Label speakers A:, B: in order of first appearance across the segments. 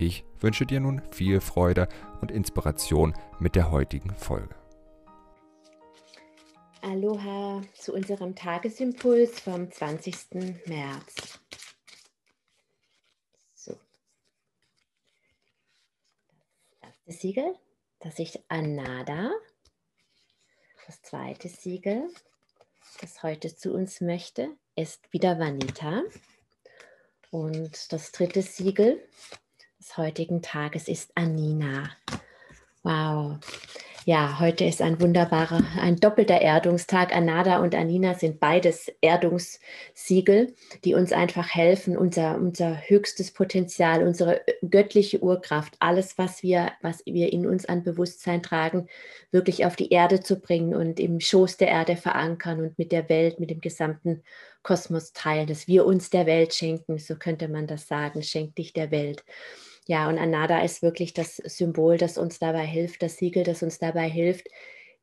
A: Ich wünsche dir nun viel Freude und Inspiration mit der heutigen Folge.
B: Aloha zu unserem Tagesimpuls vom 20. März. So. Das erste Siegel, das ist Anada. Das zweite Siegel, das heute zu uns möchte, ist wieder Vanita. Und das dritte Siegel heutigen Tages ist Anina. Wow. Ja, heute ist ein wunderbarer, ein doppelter Erdungstag. Anada und Anina sind beides Erdungssiegel, die uns einfach helfen, unser, unser höchstes Potenzial, unsere göttliche Urkraft, alles, was wir, was wir in uns an Bewusstsein tragen, wirklich auf die Erde zu bringen und im Schoß der Erde verankern und mit der Welt, mit dem gesamten Kosmos teilen, dass wir uns der Welt schenken, so könnte man das sagen, schenk dich der Welt. Ja, und Anada ist wirklich das Symbol, das uns dabei hilft, das Siegel, das uns dabei hilft,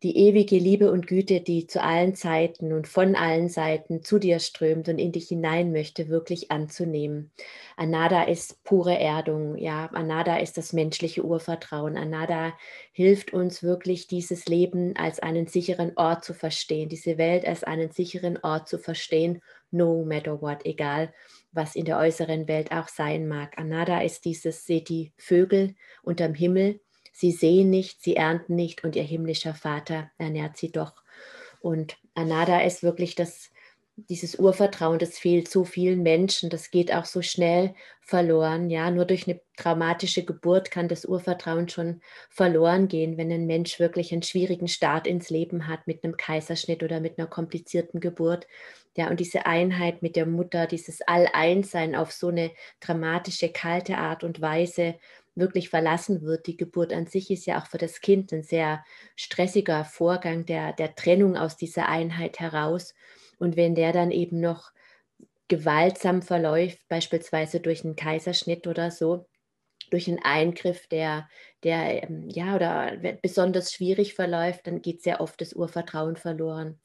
B: die ewige Liebe und Güte, die zu allen Zeiten und von allen Seiten zu dir strömt und in dich hinein möchte, wirklich anzunehmen. Anada ist pure Erdung, ja, Anada ist das menschliche Urvertrauen. Anada hilft uns wirklich, dieses Leben als einen sicheren Ort zu verstehen, diese Welt als einen sicheren Ort zu verstehen, no matter what, egal was in der äußeren Welt auch sein mag. Anada ist dieses, seht die Vögel unterm Himmel, sie sehen nicht, sie ernten nicht und ihr himmlischer Vater ernährt sie doch. Und Anada ist wirklich das, dieses Urvertrauen, das fehlt so vielen Menschen, das geht auch so schnell verloren. Ja, nur durch eine traumatische Geburt kann das Urvertrauen schon verloren gehen, wenn ein Mensch wirklich einen schwierigen Start ins Leben hat mit einem Kaiserschnitt oder mit einer komplizierten Geburt. Ja, und diese Einheit mit der Mutter, dieses All-Eins-Sein auf so eine dramatische, kalte Art und Weise wirklich verlassen wird. Die Geburt an sich ist ja auch für das Kind ein sehr stressiger Vorgang der, der Trennung aus dieser Einheit heraus. Und wenn der dann eben noch gewaltsam verläuft, beispielsweise durch einen Kaiserschnitt oder so, durch einen Eingriff, der, der ähm, ja oder besonders schwierig verläuft, dann geht sehr oft das Urvertrauen verloren.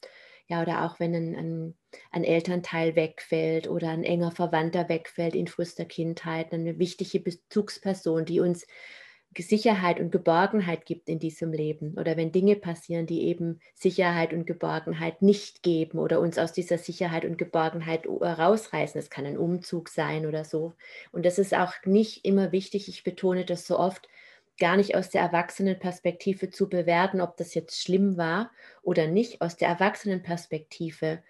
B: Ja, oder auch wenn ein, ein, ein, Elternteil wegfällt oder ein enger Verwandter wegfällt in frühester Kindheit, eine wichtige Bezugsperson, die uns Sicherheit und Geborgenheit gibt in diesem Leben. Oder wenn Dinge passieren, die eben Sicherheit und Geborgenheit nicht geben oder uns aus dieser Sicherheit und Geborgenheit rausreißen. Es kann ein Umzug sein oder so. Und das ist auch nicht immer wichtig. Ich betone das so oft gar nicht aus der Erwachsenenperspektive zu bewerten, ob das jetzt schlimm war oder nicht, aus der Erwachsenenperspektive,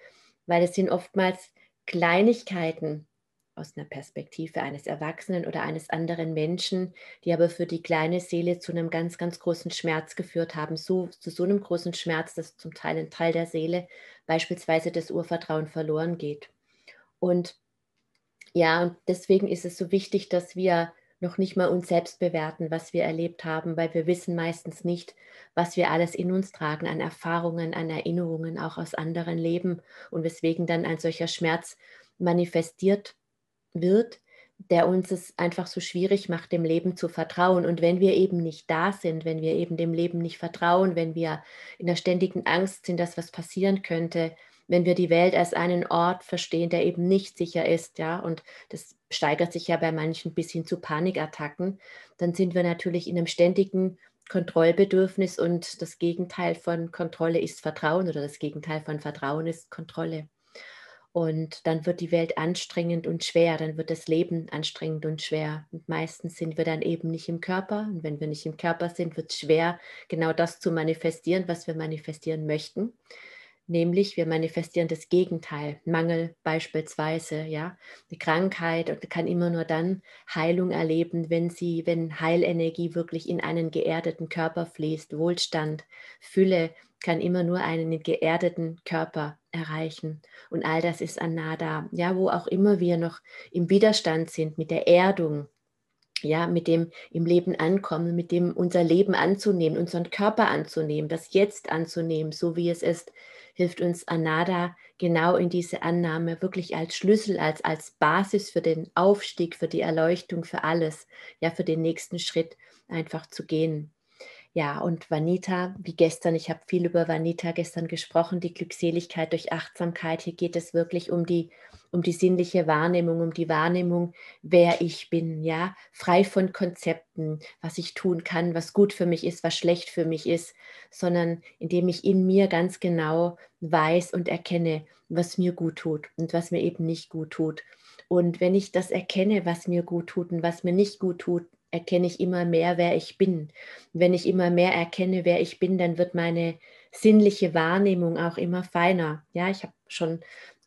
B: weil es sind oftmals Kleinigkeiten aus einer Perspektive eines Erwachsenen oder eines anderen Menschen, die aber für die kleine Seele zu einem ganz, ganz großen Schmerz geführt haben, so, zu so einem großen Schmerz, dass zum Teil ein Teil der Seele, beispielsweise das Urvertrauen, verloren geht. Und ja, und deswegen ist es so wichtig, dass wir noch nicht mal uns selbst bewerten, was wir erlebt haben, weil wir wissen meistens nicht, was wir alles in uns tragen an Erfahrungen, an Erinnerungen, auch aus anderen Leben und weswegen dann ein solcher Schmerz manifestiert wird, der uns es einfach so schwierig macht, dem Leben zu vertrauen. Und wenn wir eben nicht da sind, wenn wir eben dem Leben nicht vertrauen, wenn wir in der ständigen Angst sind, dass was passieren könnte, wenn wir die Welt als einen Ort verstehen, der eben nicht sicher ist, ja, und das steigert sich ja bei manchen bis hin zu Panikattacken, dann sind wir natürlich in einem ständigen Kontrollbedürfnis und das Gegenteil von Kontrolle ist Vertrauen oder das Gegenteil von Vertrauen ist Kontrolle. Und dann wird die Welt anstrengend und schwer, dann wird das Leben anstrengend und schwer. Und meistens sind wir dann eben nicht im Körper. Und wenn wir nicht im Körper sind, wird es schwer, genau das zu manifestieren, was wir manifestieren möchten nämlich wir manifestieren das Gegenteil, Mangel beispielsweise, ja. Die Krankheit kann immer nur dann Heilung erleben, wenn sie, wenn Heilenergie wirklich in einen geerdeten Körper fließt. Wohlstand, Fülle kann immer nur einen geerdeten Körper erreichen. Und all das ist Anada, ja, wo auch immer wir noch im Widerstand sind mit der Erdung ja, mit dem im Leben ankommen, mit dem unser Leben anzunehmen, unseren Körper anzunehmen, das Jetzt anzunehmen, so wie es ist, hilft uns Anada genau in diese Annahme wirklich als Schlüssel, als, als Basis für den Aufstieg, für die Erleuchtung, für alles, ja, für den nächsten Schritt einfach zu gehen. Ja, und Vanita, wie gestern, ich habe viel über Vanita gestern gesprochen, die Glückseligkeit durch Achtsamkeit. Hier geht es wirklich um die, um die sinnliche Wahrnehmung, um die Wahrnehmung, wer ich bin, ja, frei von Konzepten, was ich tun kann, was gut für mich ist, was schlecht für mich ist, sondern indem ich in mir ganz genau weiß und erkenne, was mir gut tut und was mir eben nicht gut tut. Und wenn ich das erkenne, was mir gut tut und was mir nicht gut tut, erkenne ich immer mehr, wer ich bin. Wenn ich immer mehr erkenne, wer ich bin, dann wird meine sinnliche Wahrnehmung auch immer feiner. Ja, ich habe schon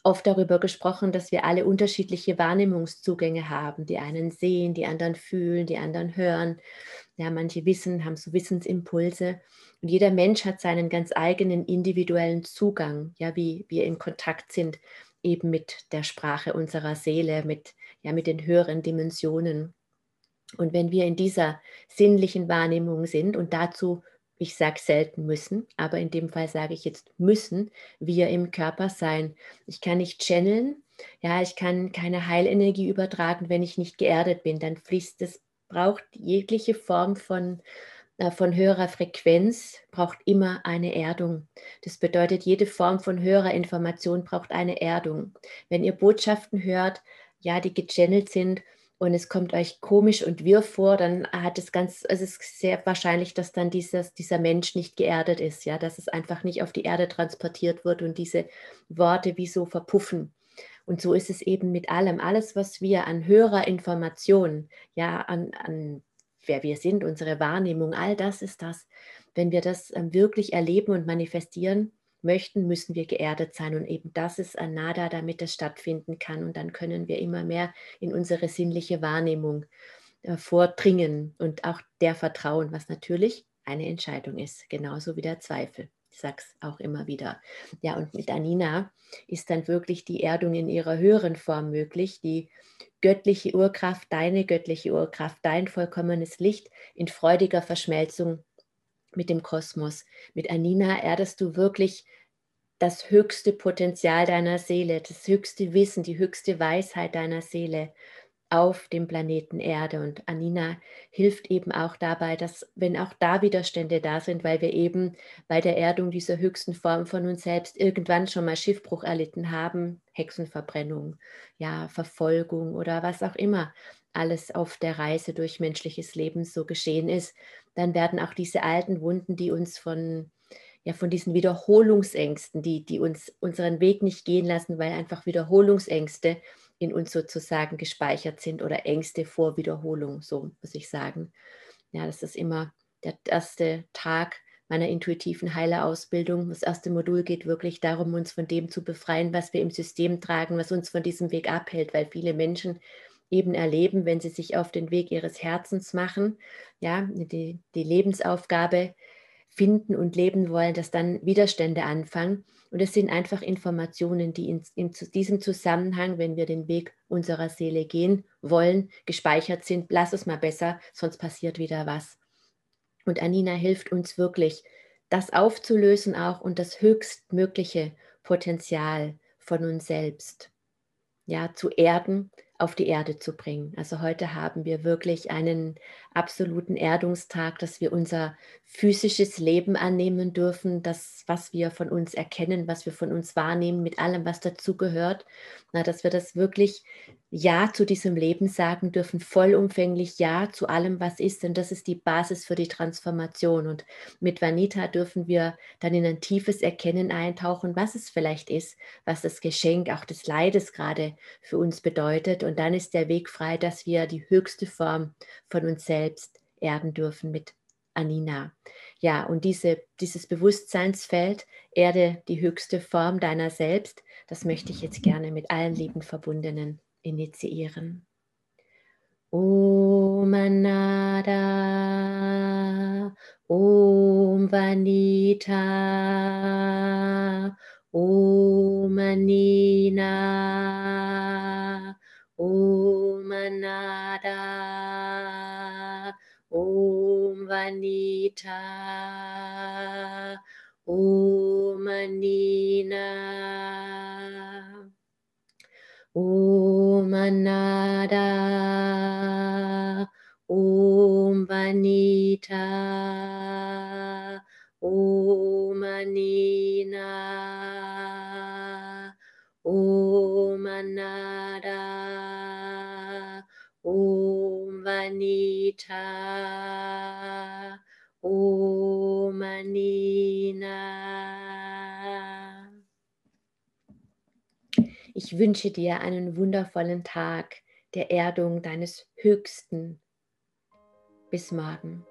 B: oft darüber gesprochen, dass wir alle unterschiedliche Wahrnehmungszugänge haben. Die einen sehen, die anderen fühlen, die anderen hören. Ja, manche wissen, haben so Wissensimpulse. Und jeder Mensch hat seinen ganz eigenen individuellen Zugang, ja, wie wir in Kontakt sind eben mit der Sprache unserer Seele, mit, ja, mit den höheren Dimensionen. Und wenn wir in dieser sinnlichen Wahrnehmung sind und dazu, ich sage selten müssen, aber in dem Fall sage ich jetzt müssen, wir im Körper sein. Ich kann nicht channeln, ja, ich kann keine Heilenergie übertragen, wenn ich nicht geerdet bin. Dann fließt es, braucht jegliche Form von, äh, von höherer Frequenz, braucht immer eine Erdung. Das bedeutet, jede Form von höherer Information braucht eine Erdung. Wenn ihr Botschaften hört, ja, die gechannelt sind, und es kommt euch komisch und wirr vor, dann hat es ganz, es ist sehr wahrscheinlich, dass dann dieses, dieser Mensch nicht geerdet ist, ja, dass es einfach nicht auf die Erde transportiert wird und diese Worte wie so verpuffen. Und so ist es eben mit allem. Alles, was wir an höherer Information, ja, an, an wer wir sind, unsere Wahrnehmung, all das ist das. Wenn wir das ähm, wirklich erleben und manifestieren, möchten, müssen wir geerdet sein. Und eben das ist Anada, damit es stattfinden kann. Und dann können wir immer mehr in unsere sinnliche Wahrnehmung äh, vordringen und auch der Vertrauen, was natürlich eine Entscheidung ist, genauso wie der Zweifel. Ich sage es auch immer wieder. Ja, und mit Anina ist dann wirklich die Erdung in ihrer höheren Form möglich, die göttliche Urkraft, deine göttliche Urkraft, dein vollkommenes Licht in freudiger Verschmelzung mit dem Kosmos. Mit Anina erdest du wirklich das höchste Potenzial deiner Seele, das höchste Wissen, die höchste Weisheit deiner Seele auf dem Planeten Erde. Und Anina hilft eben auch dabei, dass, wenn auch da Widerstände da sind, weil wir eben bei der Erdung dieser höchsten Form von uns selbst irgendwann schon mal Schiffbruch erlitten haben, Hexenverbrennung, ja, Verfolgung oder was auch immer alles auf der Reise durch menschliches Leben so geschehen ist, dann werden auch diese alten Wunden, die uns von, ja, von diesen Wiederholungsängsten, die, die uns unseren Weg nicht gehen lassen, weil einfach Wiederholungsängste in uns sozusagen gespeichert sind oder Ängste vor Wiederholung, so muss ich sagen. Ja, das ist immer der erste Tag meiner intuitiven Heilerausbildung. Das erste Modul geht wirklich darum, uns von dem zu befreien, was wir im System tragen, was uns von diesem Weg abhält, weil viele Menschen eben erleben, wenn sie sich auf den Weg ihres Herzens machen, ja, die, die Lebensaufgabe finden und leben wollen, dass dann Widerstände anfangen. Und es sind einfach Informationen, die in, in diesem Zusammenhang, wenn wir den Weg unserer Seele gehen wollen, gespeichert sind. Lass es mal besser, sonst passiert wieder was. Und Anina hilft uns wirklich, das aufzulösen auch und das höchstmögliche Potenzial von uns selbst ja zu erden auf die Erde zu bringen. Also heute haben wir wirklich einen absoluten Erdungstag, dass wir unser physisches Leben annehmen dürfen, das, was wir von uns erkennen, was wir von uns wahrnehmen, mit allem, was dazugehört, dass wir das wirklich Ja zu diesem Leben sagen dürfen, vollumfänglich Ja zu allem, was ist, denn das ist die Basis für die Transformation. Und mit Vanita dürfen wir dann in ein tiefes Erkennen eintauchen, was es vielleicht ist, was das Geschenk auch des Leides gerade für uns bedeutet. Und dann ist der Weg frei, dass wir die höchste Form von uns selbst erden dürfen mit Anina. Ja, und diese, dieses Bewusstseinsfeld, Erde, die höchste Form deiner selbst, das möchte ich jetzt gerne mit allen lieben Verbundenen initiieren. Om Anada, Om Vanita, Om Anina, Om Anada. Vanita, Om Anina, Om Anada, Om Vanita, Om Anina, Om Anada, Om Vanita, Om Anina. Ich wünsche dir einen wundervollen Tag der Erdung deines Höchsten. Bis morgen.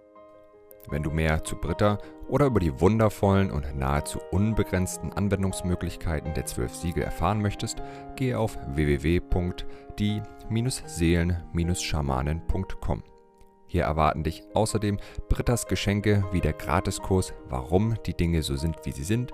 A: Wenn du mehr zu Britta oder über die wundervollen und nahezu unbegrenzten Anwendungsmöglichkeiten der zwölf Siegel erfahren möchtest, gehe auf www.die-seelen-schamanen.com. Hier erwarten dich außerdem Brittas Geschenke wie der Gratiskurs Warum die Dinge so sind, wie sie sind,